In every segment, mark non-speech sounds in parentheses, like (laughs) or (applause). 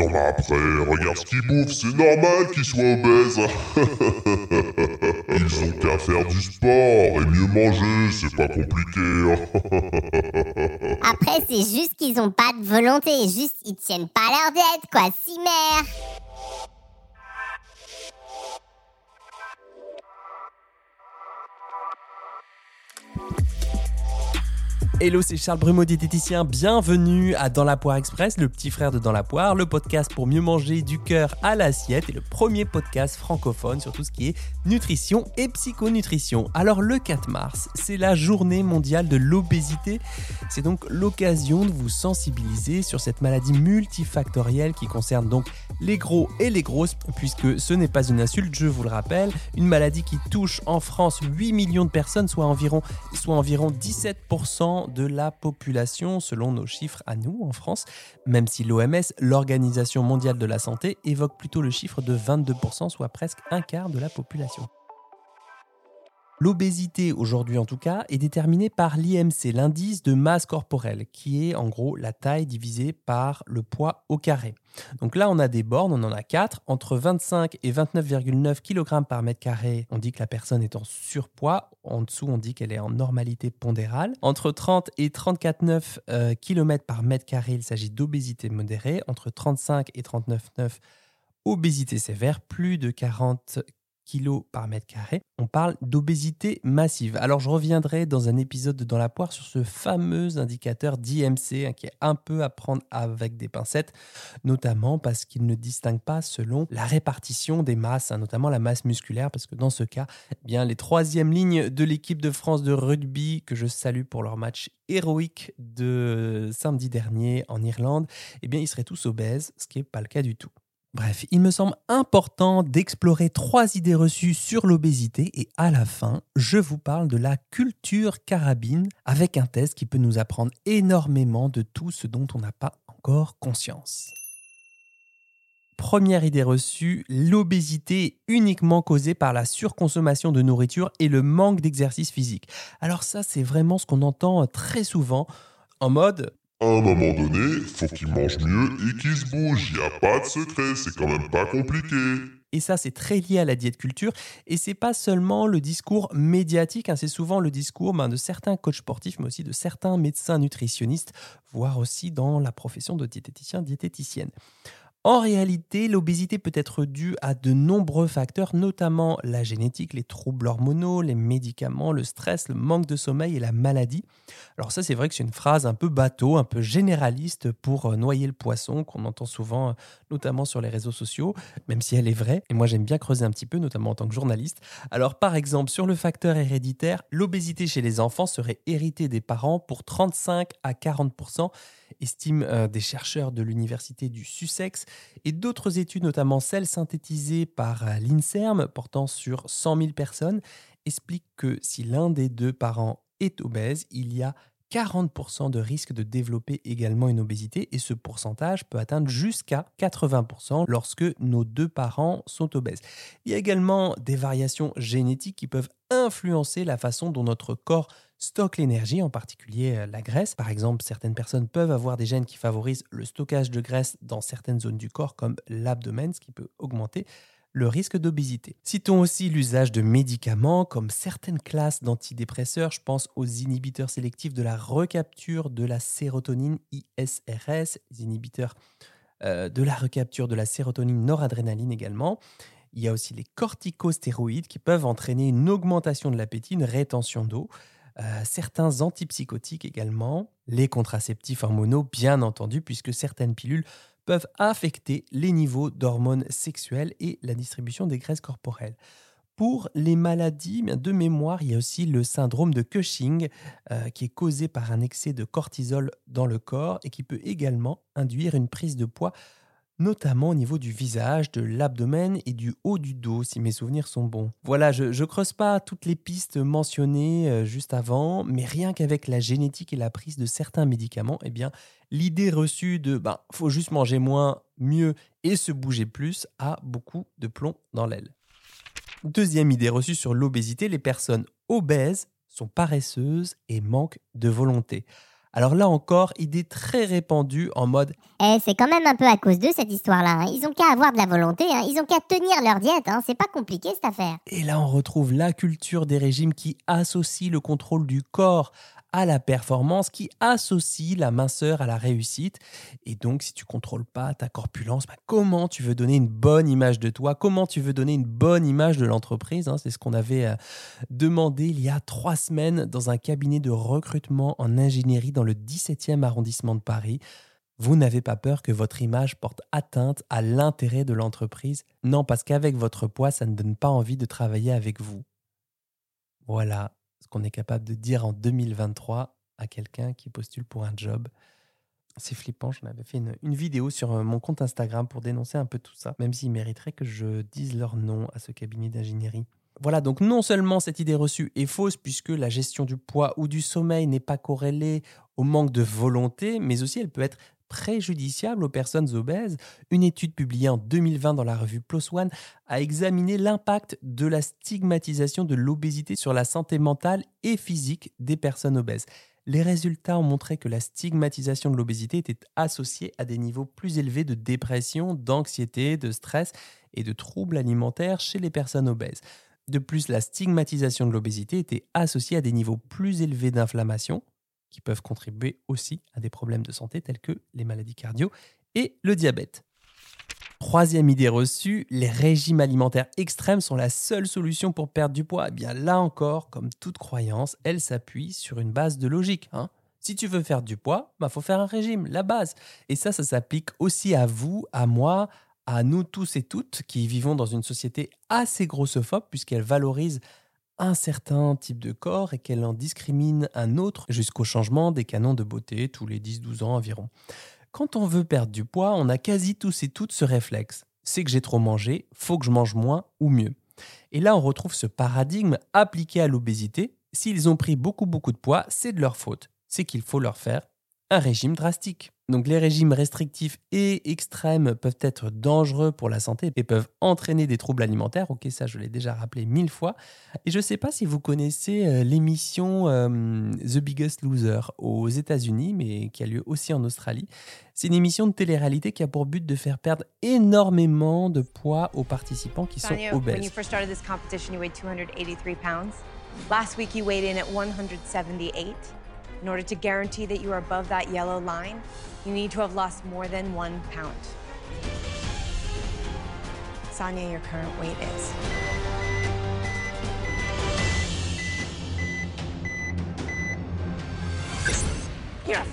Non mais après, regarde ce qu'ils bouffent, c'est normal qu'ils soient obèses. (laughs) Ils ont qu'à faire du sport et mieux manger, c'est pas compliqué. (laughs) Après, c'est juste qu'ils ont pas de volonté, juste ils tiennent pas leur diète, quoi, si mère Hello, c'est Charles Brumeau, diététicien. Bienvenue à Dans la Poire Express, le petit frère de Dans la Poire, le podcast pour mieux manger du cœur à l'assiette et le premier podcast francophone sur tout ce qui est nutrition et psychonutrition. Alors, le 4 mars, c'est la journée mondiale de l'obésité. C'est donc l'occasion de vous sensibiliser sur cette maladie multifactorielle qui concerne donc les gros et les grosses, puisque ce n'est pas une insulte, je vous le rappelle. Une maladie qui touche en France 8 millions de personnes, soit environ, soit environ 17% de la population selon nos chiffres à nous en France, même si l'OMS, l'Organisation mondiale de la santé, évoque plutôt le chiffre de 22%, soit presque un quart de la population. L'obésité, aujourd'hui en tout cas, est déterminée par l'IMC, l'indice de masse corporelle, qui est en gros la taille divisée par le poids au carré. Donc là, on a des bornes, on en a quatre. Entre 25 et 29,9 kg par mètre carré, on dit que la personne est en surpoids. En dessous, on dit qu'elle est en normalité pondérale. Entre 30 et 34,9 km par mètre carré, il s'agit d'obésité modérée. Entre 35 et 39,9 obésité sévère, plus de 40 kilos par mètre carré, on parle d'obésité massive. Alors je reviendrai dans un épisode de Dans la poire sur ce fameux indicateur d'IMC hein, qui est un peu à prendre avec des pincettes, notamment parce qu'il ne distingue pas selon la répartition des masses, hein, notamment la masse musculaire, parce que dans ce cas, eh bien les troisièmes lignes de l'équipe de France de rugby que je salue pour leur match héroïque de samedi dernier en Irlande, eh bien ils seraient tous obèses, ce qui n'est pas le cas du tout. Bref, il me semble important d'explorer trois idées reçues sur l'obésité et à la fin, je vous parle de la culture carabine avec un test qui peut nous apprendre énormément de tout ce dont on n'a pas encore conscience. Première idée reçue, l'obésité est uniquement causée par la surconsommation de nourriture et le manque d'exercice physique. Alors ça, c'est vraiment ce qu'on entend très souvent en mode à un moment donné, faut qu'il mange mieux et qu'il se bouge. Y a pas de secret, c'est quand même pas compliqué. Et ça, c'est très lié à la diète culture. Et c'est pas seulement le discours médiatique, hein, c'est souvent le discours ben, de certains coachs sportifs, mais aussi de certains médecins nutritionnistes, voire aussi dans la profession de diététicien, diététicienne. En réalité, l'obésité peut être due à de nombreux facteurs, notamment la génétique, les troubles hormonaux, les médicaments, le stress, le manque de sommeil et la maladie. Alors ça, c'est vrai que c'est une phrase un peu bateau, un peu généraliste pour euh, noyer le poisson, qu'on entend souvent, euh, notamment sur les réseaux sociaux, même si elle est vraie. Et moi, j'aime bien creuser un petit peu, notamment en tant que journaliste. Alors par exemple, sur le facteur héréditaire, l'obésité chez les enfants serait héritée des parents pour 35 à 40 estiment euh, des chercheurs de l'université du Sussex et d'autres études, notamment celles synthétisées par euh, l'INSERM portant sur 100 000 personnes, expliquent que si l'un des deux parents est obèse, il y a 40% de risque de développer également une obésité et ce pourcentage peut atteindre jusqu'à 80% lorsque nos deux parents sont obèses. Il y a également des variations génétiques qui peuvent influencer la façon dont notre corps stocke l'énergie, en particulier euh, la graisse. Par exemple, certaines personnes peuvent avoir des gènes qui favorisent le stockage de graisse dans certaines zones du corps, comme l'abdomen, ce qui peut augmenter le risque d'obésité. Citons aussi l'usage de médicaments comme certaines classes d'antidépresseurs, je pense aux inhibiteurs sélectifs de la recapture de la sérotonine ISRS, les inhibiteurs euh, de la recapture de la sérotonine noradrénaline également. Il y a aussi les corticostéroïdes qui peuvent entraîner une augmentation de l'appétit, une rétention d'eau. Euh, certains antipsychotiques également, les contraceptifs hormonaux bien entendu, puisque certaines pilules peuvent affecter les niveaux d'hormones sexuelles et la distribution des graisses corporelles. Pour les maladies de mémoire, il y a aussi le syndrome de Cushing euh, qui est causé par un excès de cortisol dans le corps et qui peut également induire une prise de poids notamment au niveau du visage, de l'abdomen et du haut du dos, si mes souvenirs sont bons. Voilà, je ne creuse pas toutes les pistes mentionnées euh, juste avant, mais rien qu'avec la génétique et la prise de certains médicaments, eh bien, l'idée reçue de ben, faut juste manger moins, mieux et se bouger plus a beaucoup de plomb dans l'aile. Deuxième idée reçue sur l'obésité, les personnes obèses sont paresseuses et manquent de volonté. Alors là encore, idée très répandue en mode Eh, c'est quand même un peu à cause d'eux cette histoire-là. hein. Ils ont qu'à avoir de la volonté, hein. ils ont qu'à tenir leur diète. hein. C'est pas compliqué cette affaire. Et là, on retrouve la culture des régimes qui associe le contrôle du corps à la performance, qui associe la minceur à la réussite. Et donc, si tu contrôles pas ta corpulence, bah, comment tu veux donner une bonne image de toi? Comment tu veux donner une bonne image de l'entreprise hein? C'est ce qu'on avait euh, demandé il y a trois semaines dans un cabinet de recrutement en ingénierie dans le 17e arrondissement de Paris. Vous n'avez pas peur que votre image porte atteinte à l'intérêt de l'entreprise? Non, parce qu'avec votre poids, ça ne donne pas envie de travailler avec vous. Voilà ce qu'on est capable de dire en 2023 à quelqu'un qui postule pour un job. C'est flippant, j'en avais fait une, une vidéo sur euh, mon compte Instagram pour dénoncer un peu tout ça, même s'ils mériteraient que je dise leur nom à ce cabinet d'ingénierie. Voilà, donc non seulement cette idée reçue est fausse puisque la gestion du poids ou du sommeil n'est pas corrélée au manque de volonté, mais aussi elle peut être préjudiciable aux personnes obèses. Une étude publiée en 2020 dans la revue PLOS ONE a examiné l'impact de la stigmatisation de l'obésité sur la santé mentale et physique des personnes obèses. Les résultats ont montré que la stigmatisation de l'obésité était associée à des niveaux plus élevés de dépression, d'anxiété, de stress et de troubles alimentaires chez les personnes obèses. De plus, la stigmatisation de l'obésité était associée à des niveaux plus élevés d'inflammation, qui peuvent contribuer aussi à des problèmes de santé tels que les maladies cardio et le diabète. Troisième idée reçue, les régimes alimentaires extrêmes sont la seule solution pour perdre du poids. Eh bien là encore, comme toute croyance, elle s'appuie sur une base de logique. hein. Si tu veux faire du poids, bah faut faire un régime, la base. Et ça, ça s'applique aussi à vous, à moi, à nous tous et toutes qui vivons dans une société assez grossophobe puisqu'elle valorise un certain type de corps et qu'elle en discrimine un autre jusqu'au changement des canons de beauté tous les 10-12 ans environ. Quand on veut perdre du poids, on a quasi tous et toutes ce réflexe. C'est que j'ai trop mangé, faut que je mange moins ou mieux. Et là, on retrouve ce paradigme appliqué à l'obésité. S'ils ont pris beaucoup beaucoup de poids, c'est de leur faute. C'est qu'il faut leur faire un régime drastique. Donc les régimes restrictifs et extrêmes peuvent être dangereux pour la santé et peuvent entraîner des troubles alimentaires. Ok, ça je l'ai déjà rappelé mille fois. Et je ne sais pas si vous connaissez euh, l'émission euh, The Biggest Loser aux États-Unis, mais qui a lieu aussi en Australie. C'est une émission de télé-réalité qui a pour but de faire perdre énormément de poids aux participants qui sont Sonia, when you obèses. first started this competition, you weighed 283 pounds. Last week, you weighed in at 178. In order to guarantee that you are above that yellow line, you need to have lost more than one pound. Sonia, your current weight is? Yes.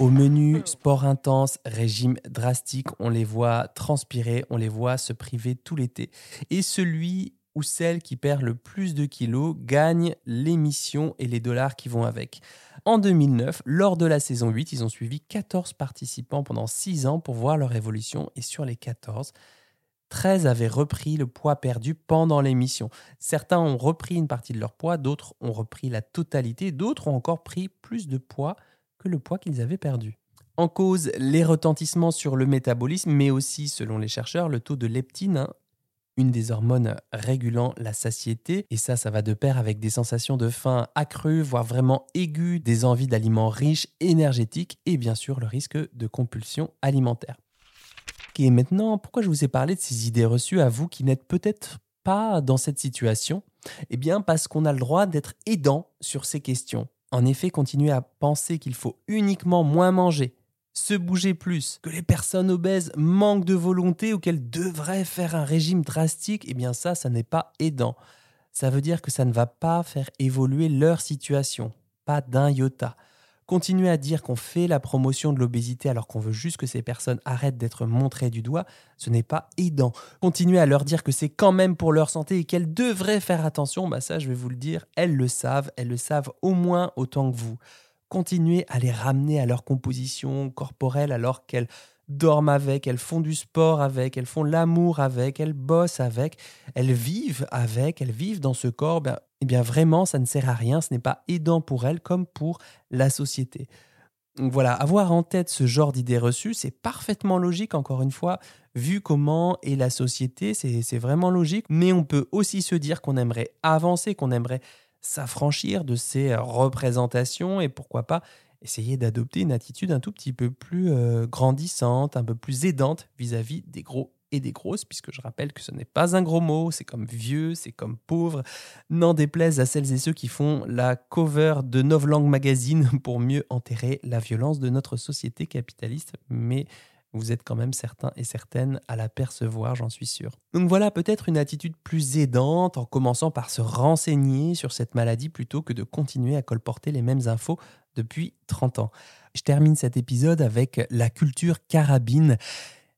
Au menu, sport intense, régime drastique, on les voit transpirer, on les voit se priver tout l'été. Et celui ou celle qui perd le plus de kilos gagne l'émission et les dollars qui vont avec. En 2009, lors de la saison 8, ils ont suivi 14 participants pendant 6 ans pour voir leur évolution et sur les 14, 13 avaient repris le poids perdu pendant l'émission. Certains ont repris une partie de leur poids, d'autres ont repris la totalité, d'autres ont encore pris plus de poids que le poids qu'ils avaient perdu. En cause, les retentissements sur le métabolisme, mais aussi, selon les chercheurs, le taux de leptine, hein, une des hormones régulant la satiété. Et ça, ça va de pair avec des sensations de faim accrues, voire vraiment aiguës, des envies d'aliments riches, énergétiques et bien sûr le risque de compulsion alimentaire. Et maintenant, pourquoi je vous ai parlé de ces idées reçues à vous qui n'êtes peut-être pas dans cette situation? Eh bien, parce qu'on a le droit d'être aidant sur ces questions. En effet, continuer à penser qu'il faut uniquement moins manger, se bouger plus, que les personnes obèses manquent de volonté ou qu'elles devraient faire un régime drastique, eh bien ça, ça n'est pas aidant. Ça veut dire que ça ne va pas faire évoluer leur situation, pas d'un iota. Continuer à dire qu'on fait la promotion de l'obésité alors qu'on veut juste que ces personnes arrêtent d'être montrées du doigt, ce n'est pas aidant. Continuer à leur dire que c'est quand même pour leur santé et qu'elles devraient faire attention, bah ça je vais vous le dire, elles le savent, elles le savent au moins autant que vous. Continuer à les ramener à leur composition corporelle alors qu'elles dorment avec, elles font du sport avec, elles font l'amour avec, elles bossent avec, elles vivent avec, elles vivent dans ce corps, ben, eh bien vraiment, ça ne sert à rien, ce n'est pas aidant pour elles comme pour la société. Voilà, avoir en tête ce genre d'idées reçues, c'est parfaitement logique, encore une fois, vu comment est la société, c'est vraiment logique, mais on peut aussi se dire qu'on aimerait avancer, qu'on aimerait s'affranchir de ces représentations et pourquoi pas essayer d'adopter une attitude un tout petit peu plus euh, grandissante, un peu plus aidante vis-à-vis des gros et des grosses, puisque je rappelle que ce n'est pas un gros mot, c'est comme vieux, c'est comme pauvre. N'en déplaise à celles et ceux qui font la cover de Novlangue Magazine (laughs) pour mieux enterrer la violence de notre société capitaliste, mais vous êtes quand même certains et certaines à la percevoir, j'en suis sûr. Donc voilà peut-être une attitude plus aidante en commençant par se renseigner sur cette maladie plutôt que de continuer à colporter les mêmes infos depuis 30 ans. Je termine cet épisode avec la culture carabine.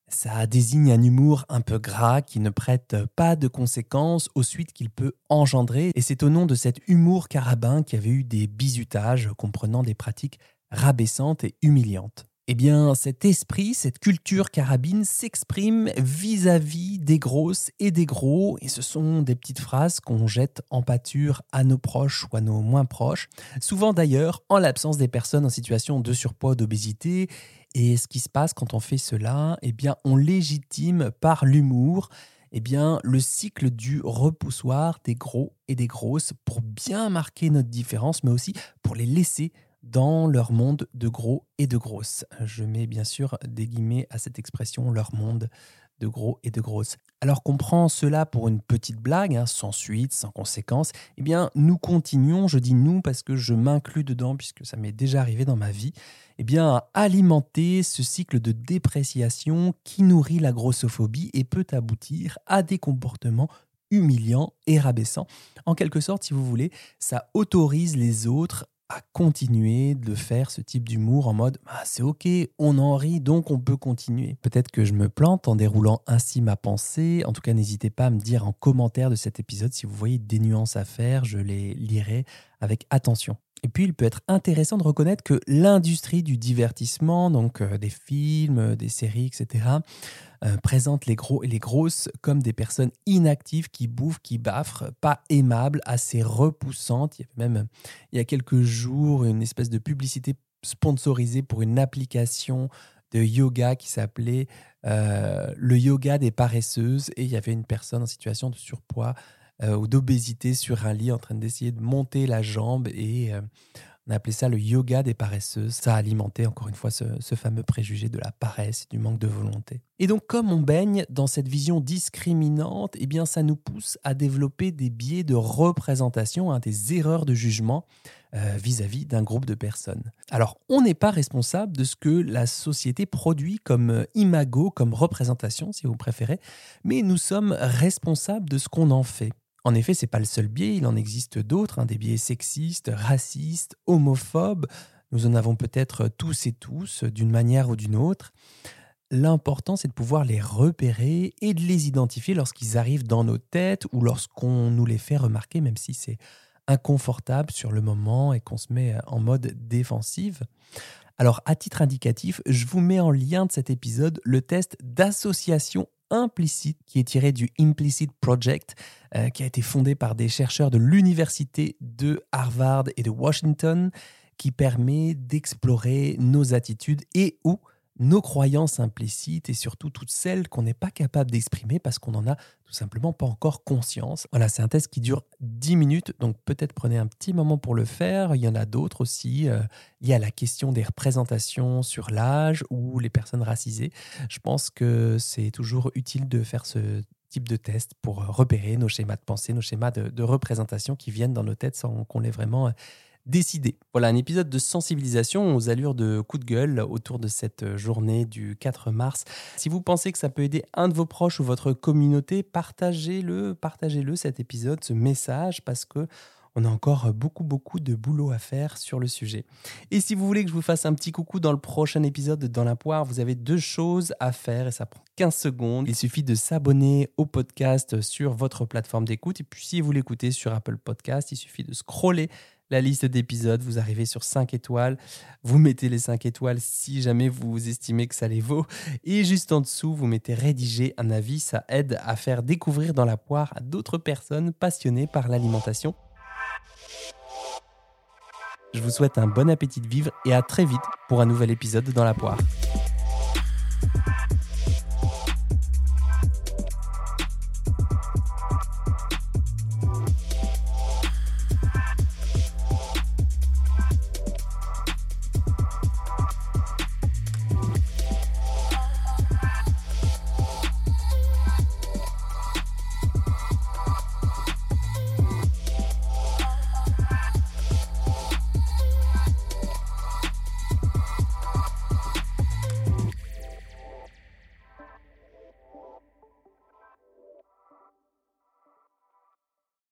Ça désigne un humour un peu gras qui ne prête pas de conséquences aux suites qu'il peut engendrer. Et c'est au nom de cet humour carabin qu'il y avait eu des bizutages comprenant des pratiques rabaissantes et humiliantes. Eh bien, cet esprit, cette culture carabine s'exprime vis-à-vis des grosses et des gros, et ce sont des petites phrases qu'on jette en pâture à nos proches ou à nos moins proches, souvent d'ailleurs en l'absence des personnes en situation de surpoids d'obésité. Et ce qui se passe quand on fait cela, eh bien, on légitime par l'humour eh bien, le cycle du repoussoir des gros et des grosses pour bien marquer notre différence, mais aussi pour les laisser dans leur monde de gros et de grosses. Je mets bien sûr des guillemets à cette expression, leur monde de gros et de grosses. Alors qu'on prend cela pour une petite blague, hein, sans suite, sans conséquence, eh bien nous continuons, je dis nous parce que je m'inclus dedans puisque ça m'est déjà arrivé dans ma vie, eh bien à alimenter ce cycle de dépréciation qui nourrit la grossophobie et peut aboutir à des comportements humiliants et rabaissants. En quelque sorte, si vous voulez, ça autorise les autres à continuer de faire ce type d'humour en mode ah, c'est ok, on en rit, donc on peut continuer. Peut-être que je me plante en déroulant ainsi ma pensée. En tout cas, n'hésitez pas à me dire en commentaire de cet épisode si vous voyez des nuances à faire, je les lirai avec attention. Et puis, il peut être intéressant de reconnaître que l'industrie du divertissement, donc euh, des films, des séries, etc., euh, présente les gros et les grosses comme des personnes inactives qui bouffent, qui baffrent, pas aimables, assez repoussantes. Il y avait même, il y a quelques jours, une espèce de publicité sponsorisée pour une application de yoga qui s'appelait euh, le yoga des paresseuses et il y avait une personne en situation de surpoids euh, ou d'obésité sur un lit en train d'essayer de monter la jambe et on appelait ça le yoga des paresseuses. Ça alimentait encore une fois ce, fameux préjugé de la paresse, du manque de volonté. Et donc, comme on baigne dans cette vision discriminante, eh bien, ça nous pousse à développer des biais de représentation, hein, des erreurs de jugement euh, vis-à-vis d'un groupe de personnes. Alors, on n'est pas responsable de ce que la société produit comme euh, imago, comme représentation, si vous préférez, mais nous sommes responsables de ce qu'on en fait. En effet, c'est pas le seul biais, il en existe d'autres, hein, des biais sexistes, racistes, homophobes. Nous en avons peut-être tous et tous, d'une manière ou d'une autre. L'important, c'est de pouvoir les repérer et de les identifier lorsqu'ils arrivent dans nos têtes ou lorsqu'on nous les fait remarquer, même si c'est inconfortable sur le moment et qu'on se met en mode défensive. Alors, à titre indicatif, je vous mets en lien de cet épisode le test d'association implicite qui est tiré du Implicit Project, euh, qui a été fondé par des chercheurs de l'université de Harvard et de Washington, qui permet d'explorer nos attitudes et ou nos croyances implicites et surtout toutes celles qu'on n'est pas capable d'exprimer parce qu'on n'en a tout simplement pas encore conscience. Voilà, c'est un test qui dure 10 minutes, donc peut-être prenez un petit moment pour le faire. Il y en a d'autres aussi. Euh, il y a la question des représentations sur l'âge ou les personnes racisées. Je pense que c'est toujours utile de faire ce type de test pour repérer nos schémas de pensée, nos schémas de, de représentation qui viennent dans nos têtes sans qu'on les vraiment décidé. Voilà un épisode de sensibilisation aux allures de coup de gueule autour de cette journée du 4 mars. Si vous pensez que ça peut aider un de vos proches ou votre communauté, partagez-le, partagez-le cet épisode, ce message parce que on a encore beaucoup beaucoup de boulot à faire sur le sujet. Et si vous voulez que je vous fasse un petit coucou dans le prochain épisode de Dans la poire, vous avez deux choses à faire et ça prend 15 secondes. Il suffit de s'abonner au podcast sur votre plateforme d'écoute et puis si vous l'écoutez sur Apple Podcast, il suffit de scroller la liste d'épisodes, vous arrivez sur 5 étoiles, vous mettez les 5 étoiles si jamais vous estimez que ça les vaut, et juste en dessous, vous mettez rédiger un avis, ça aide à faire découvrir dans la poire à d'autres personnes passionnées par l'alimentation. Je vous souhaite un bon appétit de vivre et à très vite pour un nouvel épisode dans la poire.